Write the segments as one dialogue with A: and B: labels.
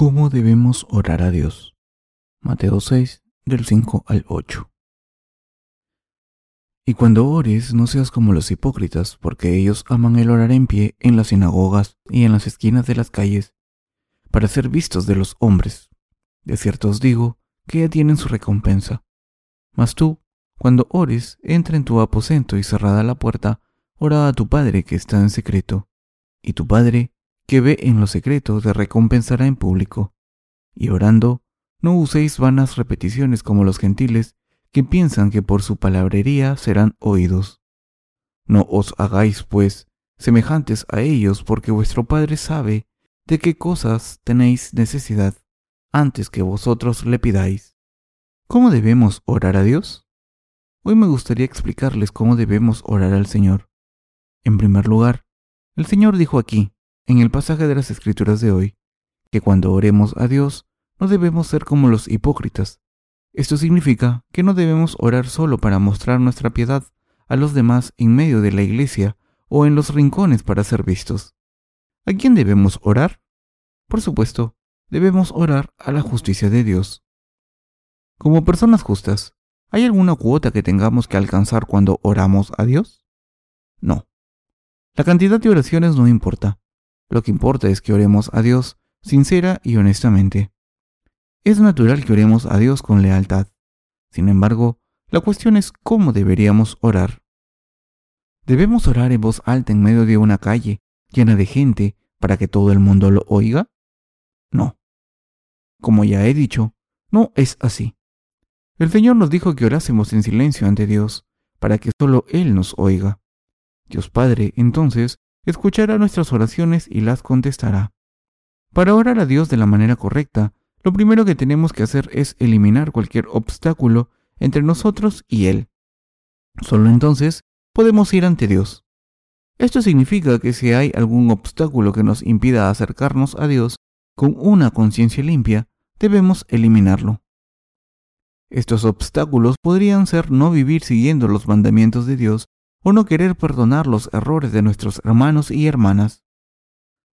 A: ¿Cómo debemos orar a Dios? Mateo 6, del 5 al 8. Y cuando ores, no seas como los hipócritas, porque ellos aman el orar en pie en las sinagogas y en las esquinas de las calles, para ser vistos de los hombres. De cierto os digo que ya tienen su recompensa. Mas tú, cuando ores, entra en tu aposento y cerrada la puerta, ora a tu Padre que está en secreto, y tu Padre, que ve en lo secreto, te recompensará en público. Y orando, no uséis vanas repeticiones como los gentiles, que piensan que por su palabrería serán oídos. No os hagáis, pues, semejantes a ellos, porque vuestro Padre sabe de qué cosas tenéis necesidad antes que vosotros le pidáis. ¿Cómo debemos orar a Dios? Hoy me gustaría explicarles cómo debemos orar al Señor. En primer lugar, el Señor dijo aquí, en el pasaje de las Escrituras de hoy, que cuando oremos a Dios no debemos ser como los hipócritas. Esto significa que no debemos orar solo para mostrar nuestra piedad a los demás en medio de la iglesia o en los rincones para ser vistos. ¿A quién debemos orar? Por supuesto, debemos orar a la justicia de Dios. Como personas justas, ¿hay alguna cuota que tengamos que alcanzar cuando oramos a Dios? No. La cantidad de oraciones no importa. Lo que importa es que oremos a Dios sincera y honestamente. Es natural que oremos a Dios con lealtad. Sin embargo, la cuestión es cómo deberíamos orar. ¿Debemos orar en voz alta en medio de una calle llena de gente para que todo el mundo lo oiga? No. Como ya he dicho, no es así. El Señor nos dijo que orásemos en silencio ante Dios, para que solo Él nos oiga. Dios Padre, entonces, escuchará nuestras oraciones y las contestará. Para orar a Dios de la manera correcta, lo primero que tenemos que hacer es eliminar cualquier obstáculo entre nosotros y Él. Solo entonces podemos ir ante Dios. Esto significa que si hay algún obstáculo que nos impida acercarnos a Dios con una conciencia limpia, debemos eliminarlo. Estos obstáculos podrían ser no vivir siguiendo los mandamientos de Dios o no querer perdonar los errores de nuestros hermanos y hermanas.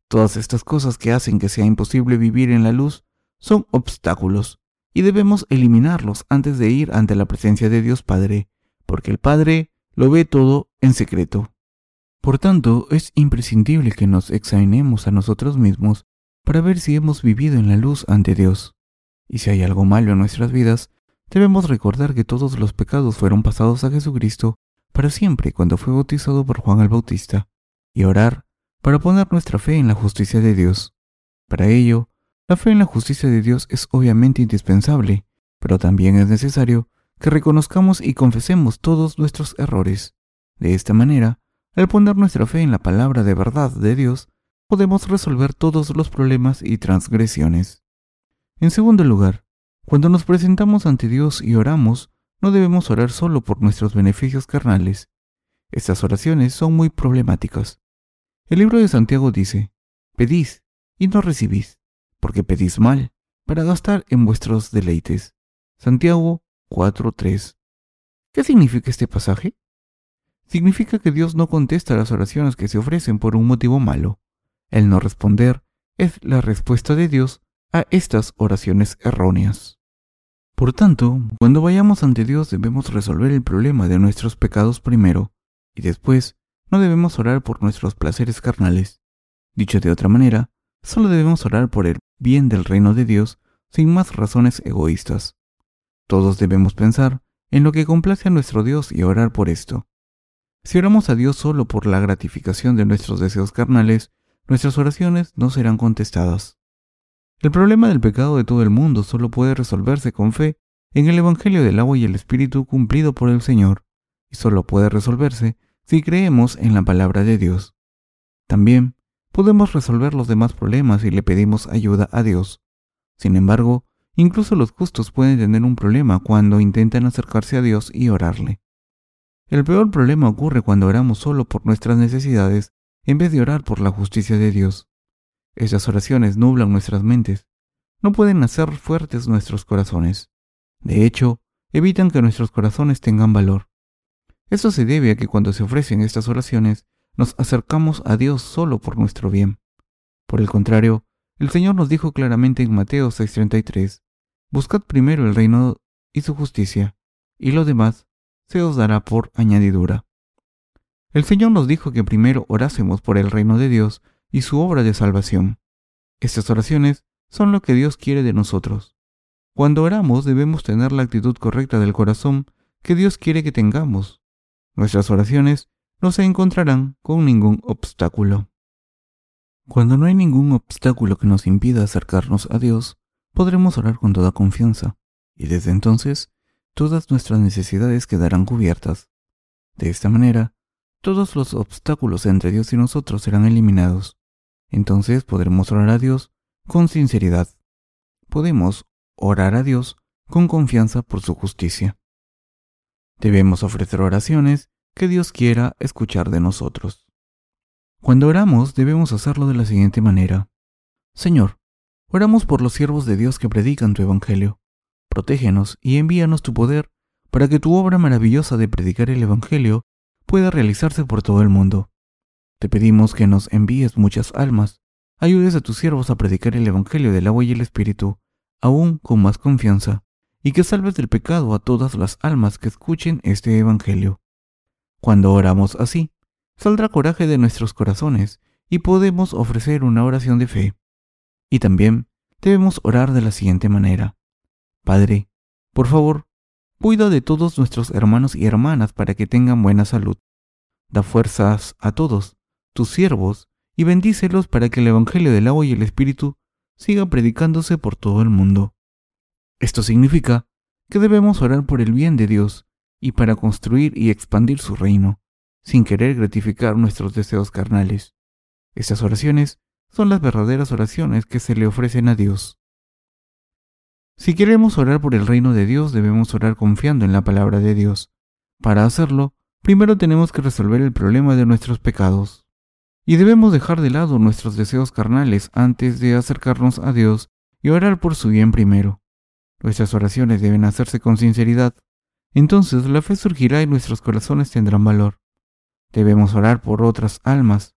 A: Todas estas cosas que hacen que sea imposible vivir en la luz son obstáculos y debemos eliminarlos antes de ir ante la presencia de Dios Padre, porque el Padre lo ve todo en secreto. Por tanto, es imprescindible que nos examinemos a nosotros mismos para ver si hemos vivido en la luz ante Dios. Y si hay algo malo en nuestras vidas, debemos recordar que todos los pecados fueron pasados a Jesucristo para siempre cuando fue bautizado por Juan el Bautista, y orar para poner nuestra fe en la justicia de Dios. Para ello, la fe en la justicia de Dios es obviamente indispensable, pero también es necesario que reconozcamos y confesemos todos nuestros errores. De esta manera, al poner nuestra fe en la palabra de verdad de Dios, podemos resolver todos los problemas y transgresiones. En segundo lugar, cuando nos presentamos ante Dios y oramos, no debemos orar solo por nuestros beneficios carnales. Estas oraciones son muy problemáticas. El libro de Santiago dice, Pedís y no recibís, porque pedís mal, para gastar en vuestros deleites. Santiago 4.3. ¿Qué significa este pasaje? Significa que Dios no contesta las oraciones que se ofrecen por un motivo malo. El no responder es la respuesta de Dios a estas oraciones erróneas. Por tanto, cuando vayamos ante Dios debemos resolver el problema de nuestros pecados primero, y después no debemos orar por nuestros placeres carnales. Dicho de otra manera, solo debemos orar por el bien del reino de Dios sin más razones egoístas. Todos debemos pensar en lo que complace a nuestro Dios y orar por esto. Si oramos a Dios solo por la gratificación de nuestros deseos carnales, nuestras oraciones no serán contestadas. El problema del pecado de todo el mundo solo puede resolverse con fe en el Evangelio del agua y el Espíritu cumplido por el Señor, y solo puede resolverse si creemos en la palabra de Dios. También podemos resolver los demás problemas si le pedimos ayuda a Dios. Sin embargo, incluso los justos pueden tener un problema cuando intentan acercarse a Dios y orarle. El peor problema ocurre cuando oramos solo por nuestras necesidades en vez de orar por la justicia de Dios. Esas oraciones nublan nuestras mentes. No pueden hacer fuertes nuestros corazones. De hecho, evitan que nuestros corazones tengan valor. Eso se debe a que cuando se ofrecen estas oraciones, nos acercamos a Dios solo por nuestro bien. Por el contrario, el Señor nos dijo claramente en Mateo 6:33, Buscad primero el reino y su justicia, y lo demás se os dará por añadidura. El Señor nos dijo que primero orásemos por el reino de Dios y su obra de salvación. Estas oraciones son lo que Dios quiere de nosotros. Cuando oramos debemos tener la actitud correcta del corazón que Dios quiere que tengamos. Nuestras oraciones no se encontrarán con ningún obstáculo. Cuando no hay ningún obstáculo que nos impida acercarnos a Dios, podremos orar con toda confianza, y desde entonces todas nuestras necesidades quedarán cubiertas. De esta manera, todos los obstáculos entre Dios y nosotros serán eliminados. Entonces podremos orar a Dios con sinceridad. Podemos orar a Dios con confianza por su justicia. Debemos ofrecer oraciones que Dios quiera escuchar de nosotros. Cuando oramos debemos hacerlo de la siguiente manera. Señor, oramos por los siervos de Dios que predican tu Evangelio. Protégenos y envíanos tu poder para que tu obra maravillosa de predicar el Evangelio pueda realizarse por todo el mundo. Te pedimos que nos envíes muchas almas, ayudes a tus siervos a predicar el Evangelio del agua y el Espíritu, aún con más confianza, y que salves del pecado a todas las almas que escuchen este Evangelio. Cuando oramos así, saldrá coraje de nuestros corazones y podemos ofrecer una oración de fe. Y también debemos orar de la siguiente manera. Padre, por favor, cuida de todos nuestros hermanos y hermanas para que tengan buena salud. Da fuerzas a todos, tus siervos, y bendícelos para que el Evangelio del agua y el Espíritu siga predicándose por todo el mundo. Esto significa que debemos orar por el bien de Dios y para construir y expandir su reino, sin querer gratificar nuestros deseos carnales. Estas oraciones son las verdaderas oraciones que se le ofrecen a Dios. Si queremos orar por el reino de Dios, debemos orar confiando en la palabra de Dios. Para hacerlo, primero tenemos que resolver el problema de nuestros pecados. Y debemos dejar de lado nuestros deseos carnales antes de acercarnos a Dios y orar por su bien primero. Nuestras oraciones deben hacerse con sinceridad. Entonces la fe surgirá y nuestros corazones tendrán valor. Debemos orar por otras almas,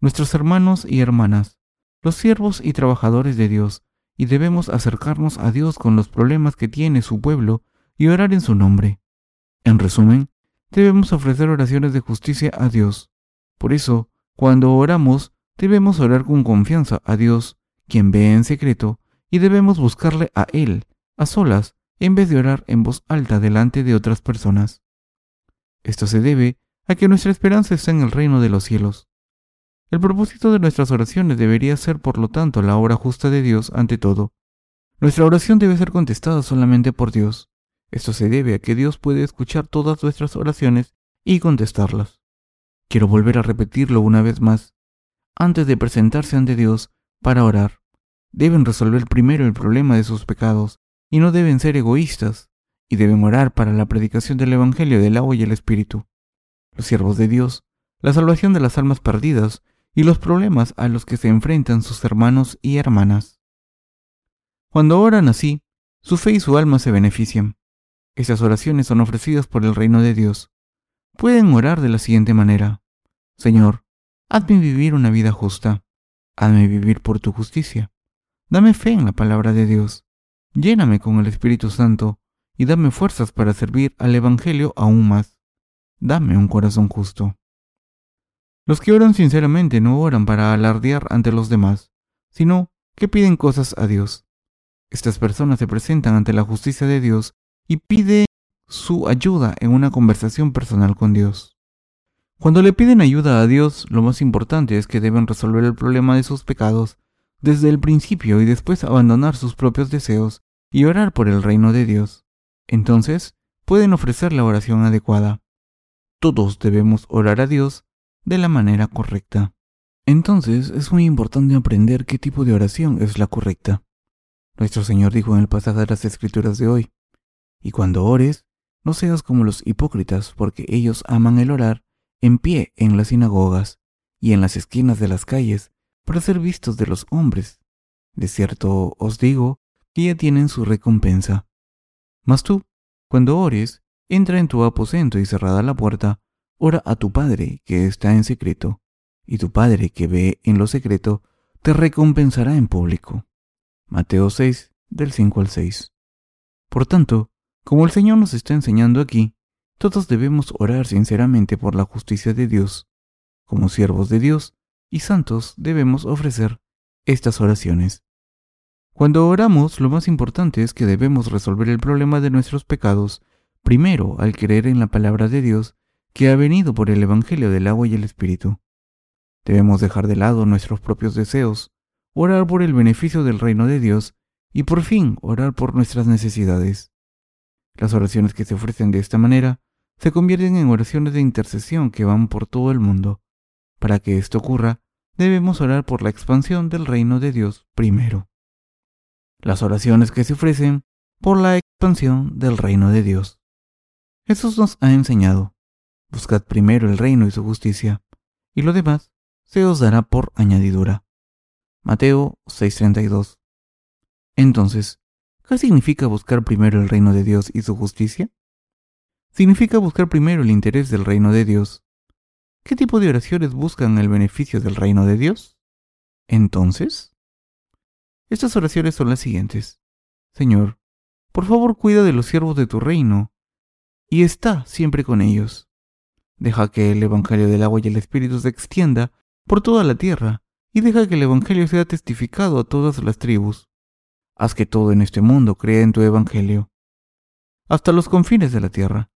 A: nuestros hermanos y hermanas, los siervos y trabajadores de Dios, y debemos acercarnos a Dios con los problemas que tiene su pueblo y orar en su nombre. En resumen, debemos ofrecer oraciones de justicia a Dios. Por eso, cuando oramos, debemos orar con confianza a Dios, quien ve en secreto, y debemos buscarle a Él, a solas, en vez de orar en voz alta delante de otras personas. Esto se debe a que nuestra esperanza está en el reino de los cielos. El propósito de nuestras oraciones debería ser, por lo tanto, la obra justa de Dios ante todo. Nuestra oración debe ser contestada solamente por Dios. Esto se debe a que Dios puede escuchar todas nuestras oraciones y contestarlas. Quiero volver a repetirlo una vez más. Antes de presentarse ante Dios para orar, deben resolver primero el problema de sus pecados y no deben ser egoístas y deben orar para la predicación del Evangelio del agua y el Espíritu. Los siervos de Dios, la salvación de las almas perdidas y los problemas a los que se enfrentan sus hermanos y hermanas. Cuando oran así, su fe y su alma se benefician. Esas oraciones son ofrecidas por el reino de Dios pueden orar de la siguiente manera. Señor, hazme vivir una vida justa. Hazme vivir por tu justicia. Dame fe en la palabra de Dios. Lléname con el Espíritu Santo y dame fuerzas para servir al Evangelio aún más. Dame un corazón justo. Los que oran sinceramente no oran para alardear ante los demás, sino que piden cosas a Dios. Estas personas se presentan ante la justicia de Dios y piden su ayuda en una conversación personal con Dios. Cuando le piden ayuda a Dios, lo más importante es que deben resolver el problema de sus pecados desde el principio y después abandonar sus propios deseos y orar por el reino de Dios. Entonces, pueden ofrecer la oración adecuada. Todos debemos orar a Dios de la manera correcta. Entonces, es muy importante aprender qué tipo de oración es la correcta. Nuestro Señor dijo en el pasaje de las Escrituras de hoy, y cuando ores, no seas como los hipócritas, porque ellos aman el orar en pie en las sinagogas y en las esquinas de las calles para ser vistos de los hombres. De cierto os digo que ya tienen su recompensa. Mas tú, cuando ores, entra en tu aposento y cerrada la puerta, ora a tu Padre que está en secreto, y tu Padre que ve en lo secreto, te recompensará en público. Mateo 6, del 5 al 6. Por tanto, como el Señor nos está enseñando aquí, todos debemos orar sinceramente por la justicia de Dios. Como siervos de Dios y santos debemos ofrecer estas oraciones. Cuando oramos, lo más importante es que debemos resolver el problema de nuestros pecados, primero al creer en la palabra de Dios que ha venido por el Evangelio del agua y el Espíritu. Debemos dejar de lado nuestros propios deseos, orar por el beneficio del reino de Dios y por fin orar por nuestras necesidades. Las oraciones que se ofrecen de esta manera se convierten en oraciones de intercesión que van por todo el mundo. Para que esto ocurra, debemos orar por la expansión del reino de Dios primero. Las oraciones que se ofrecen por la expansión del reino de Dios. Jesús nos ha enseñado, buscad primero el reino y su justicia, y lo demás se os dará por añadidura. Mateo 6:32. Entonces, ¿qué significa buscar primero el reino de Dios y su justicia? Significa buscar primero el interés del reino de Dios ¿Qué tipo de oraciones buscan el beneficio del reino de Dios? Entonces, estas oraciones son las siguientes. Señor, por favor cuida de los siervos de tu reino y está siempre con ellos. Deja que el Evangelio del agua y el Espíritu se extienda por toda la tierra y deja que el Evangelio sea testificado a todas las tribus. Haz que todo en este mundo crea en tu Evangelio, hasta los confines de la tierra,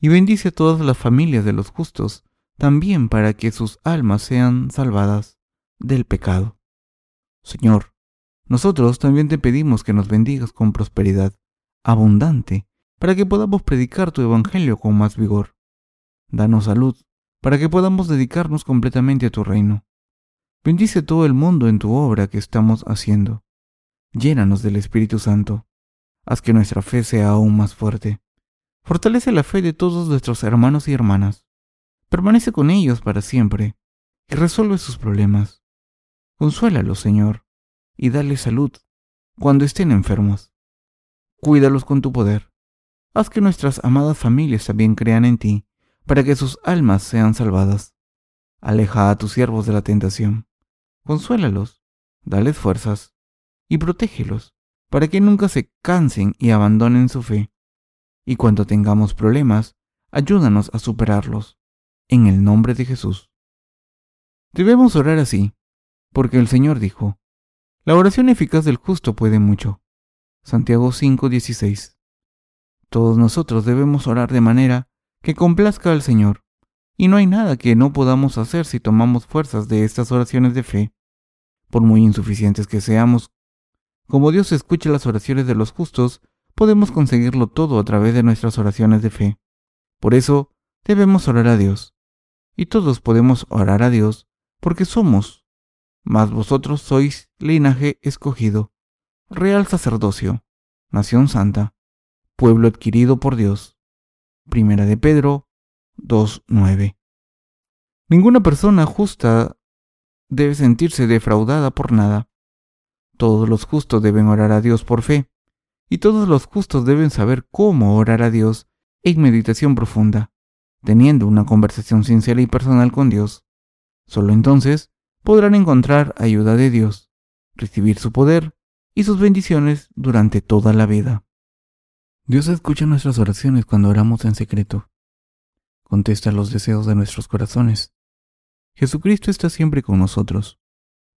A: y bendice a todas las familias de los justos también para que sus almas sean salvadas del pecado. Señor, nosotros también te pedimos que nos bendigas con prosperidad abundante, para que podamos predicar tu Evangelio con más vigor. Danos salud, para que podamos dedicarnos completamente a tu reino. Bendice todo el mundo en tu obra que estamos haciendo. Llénanos del Espíritu Santo. Haz que nuestra fe sea aún más fuerte. Fortalece la fe de todos nuestros hermanos y hermanas Permanece con ellos para siempre y resuelve sus problemas. Consuélalos, Señor, y dale salud cuando estén enfermos. Cuídalos con tu poder. Haz que nuestras amadas familias también crean en ti, para que sus almas sean salvadas. Aleja a tus siervos de la tentación. Consuélalos, dales fuerzas y protégelos, para que nunca se cansen y abandonen su fe. Y cuando tengamos problemas, ayúdanos a superarlos en el nombre de Jesús. Debemos orar así, porque el Señor dijo, la oración eficaz del justo puede mucho. Santiago 5:16. Todos nosotros debemos orar de manera que complazca al Señor, y no hay nada que no podamos hacer si tomamos fuerzas de estas oraciones de fe, por muy insuficientes que seamos. Como Dios escucha las oraciones de los justos, podemos conseguirlo todo a través de nuestras oraciones de fe. Por eso, debemos orar a Dios y todos podemos orar a Dios porque somos, mas vosotros sois linaje escogido, real sacerdocio, nación santa, pueblo adquirido por Dios. Primera de Pedro 2.9. Ninguna persona justa debe sentirse defraudada por nada. Todos los justos deben orar a Dios por fe, y todos los justos deben saber cómo orar a Dios en meditación profunda teniendo una conversación sincera y personal con Dios. Solo entonces podrán encontrar ayuda de Dios, recibir su poder y sus bendiciones durante toda la vida. Dios escucha nuestras oraciones cuando oramos en secreto. Contesta los deseos de nuestros corazones. Jesucristo está siempre con nosotros.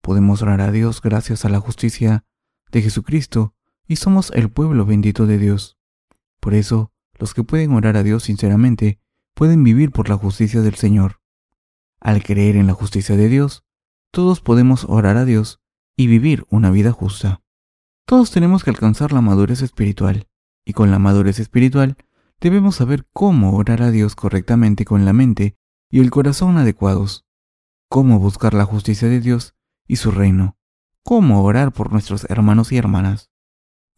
A: Podemos orar a Dios gracias a la justicia de Jesucristo y somos el pueblo bendito de Dios. Por eso, los que pueden orar a Dios sinceramente pueden vivir por la justicia del Señor. Al creer en la justicia de Dios, todos podemos orar a Dios y vivir una vida justa. Todos tenemos que alcanzar la madurez espiritual, y con la madurez espiritual debemos saber cómo orar a Dios correctamente con la mente y el corazón adecuados, cómo buscar la justicia de Dios y su reino, cómo orar por nuestros hermanos y hermanas,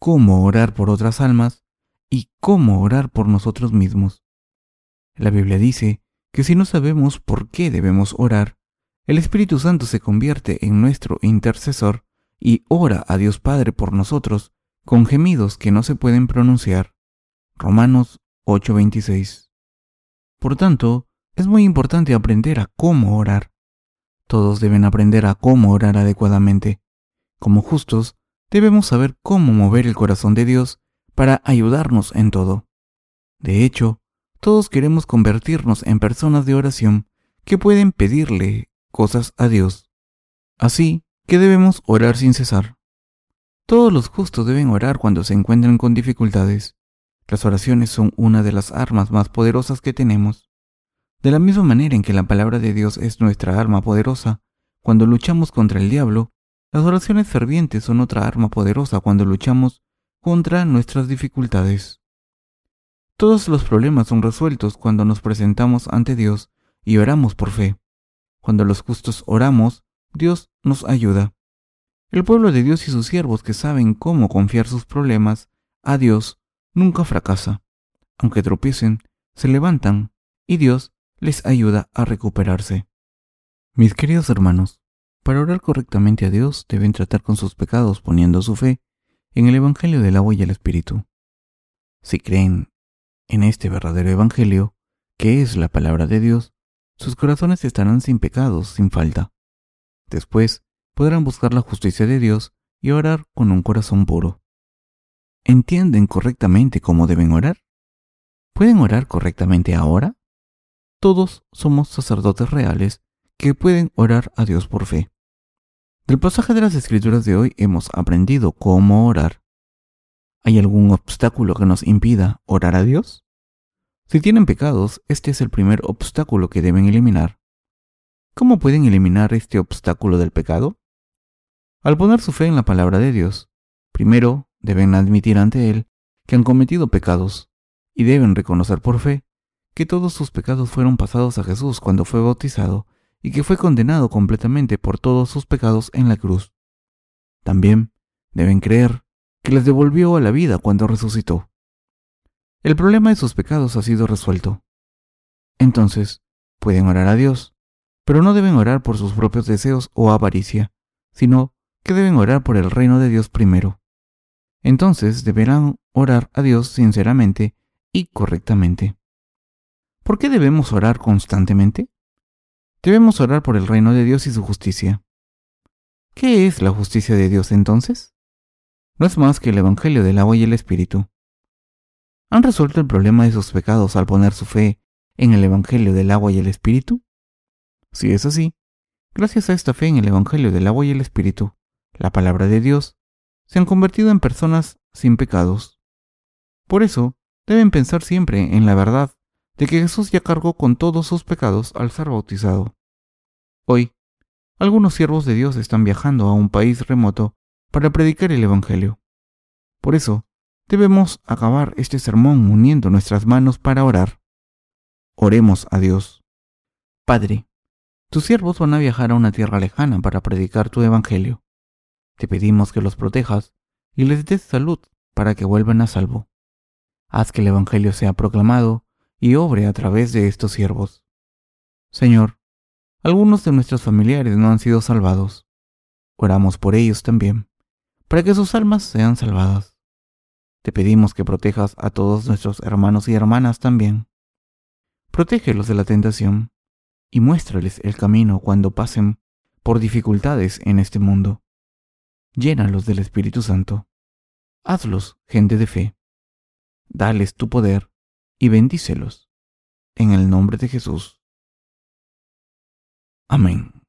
A: cómo orar por otras almas y cómo orar por nosotros mismos. La Biblia dice que si no sabemos por qué debemos orar, el Espíritu Santo se convierte en nuestro intercesor y ora a Dios Padre por nosotros con gemidos que no se pueden pronunciar. Romanos 8:26. Por tanto, es muy importante aprender a cómo orar. Todos deben aprender a cómo orar adecuadamente. Como justos, debemos saber cómo mover el corazón de Dios para ayudarnos en todo. De hecho, todos queremos convertirnos en personas de oración que pueden pedirle cosas a Dios. Así que debemos orar sin cesar. Todos los justos deben orar cuando se encuentran con dificultades. Las oraciones son una de las armas más poderosas que tenemos. De la misma manera en que la palabra de Dios es nuestra arma poderosa, cuando luchamos contra el diablo, las oraciones fervientes son otra arma poderosa cuando luchamos contra nuestras dificultades. Todos los problemas son resueltos cuando nos presentamos ante Dios y oramos por fe. Cuando los justos oramos, Dios nos ayuda. El pueblo de Dios y sus siervos que saben cómo confiar sus problemas a Dios nunca fracasa. Aunque tropiecen, se levantan y Dios les ayuda a recuperarse. Mis queridos hermanos, para orar correctamente a Dios deben tratar con sus pecados poniendo su fe en el Evangelio del agua y el Espíritu. Si creen en este verdadero Evangelio, que es la palabra de Dios, sus corazones estarán sin pecados, sin falta. Después podrán buscar la justicia de Dios y orar con un corazón puro. ¿Entienden correctamente cómo deben orar? ¿Pueden orar correctamente ahora? Todos somos sacerdotes reales que pueden orar a Dios por fe. Del pasaje de las Escrituras de hoy hemos aprendido cómo orar. ¿Hay algún obstáculo que nos impida orar a Dios? Si tienen pecados, este es el primer obstáculo que deben eliminar. ¿Cómo pueden eliminar este obstáculo del pecado? Al poner su fe en la palabra de Dios, primero deben admitir ante Él que han cometido pecados y deben reconocer por fe que todos sus pecados fueron pasados a Jesús cuando fue bautizado y que fue condenado completamente por todos sus pecados en la cruz. También deben creer que les devolvió a la vida cuando resucitó. El problema de sus pecados ha sido resuelto. Entonces, pueden orar a Dios, pero no deben orar por sus propios deseos o avaricia, sino que deben orar por el reino de Dios primero. Entonces deberán orar a Dios sinceramente y correctamente. ¿Por qué debemos orar constantemente? Debemos orar por el reino de Dios y su justicia. ¿Qué es la justicia de Dios entonces? No es más que el Evangelio del agua y el Espíritu. ¿Han resuelto el problema de sus pecados al poner su fe en el Evangelio del agua y el Espíritu? Si es así, gracias a esta fe en el Evangelio del agua y el Espíritu, la palabra de Dios, se han convertido en personas sin pecados. Por eso, deben pensar siempre en la verdad de que Jesús ya cargó con todos sus pecados al ser bautizado. Hoy, algunos siervos de Dios están viajando a un país remoto para predicar el Evangelio. Por eso, debemos acabar este sermón uniendo nuestras manos para orar. Oremos a Dios. Padre, tus siervos van a viajar a una tierra lejana para predicar tu Evangelio. Te pedimos que los protejas y les des salud para que vuelvan a salvo. Haz que el Evangelio sea proclamado y obre a través de estos siervos. Señor, algunos de nuestros familiares no han sido salvados. Oramos por ellos también, para que sus almas sean salvadas. Te pedimos que protejas a todos nuestros hermanos y hermanas también. Protégelos de la tentación y muéstrales el camino cuando pasen por dificultades en este mundo llénalos del Espíritu Santo. Hazlos gente de fe. Dales tu poder y bendícelos. En el nombre de Jesús. Amén.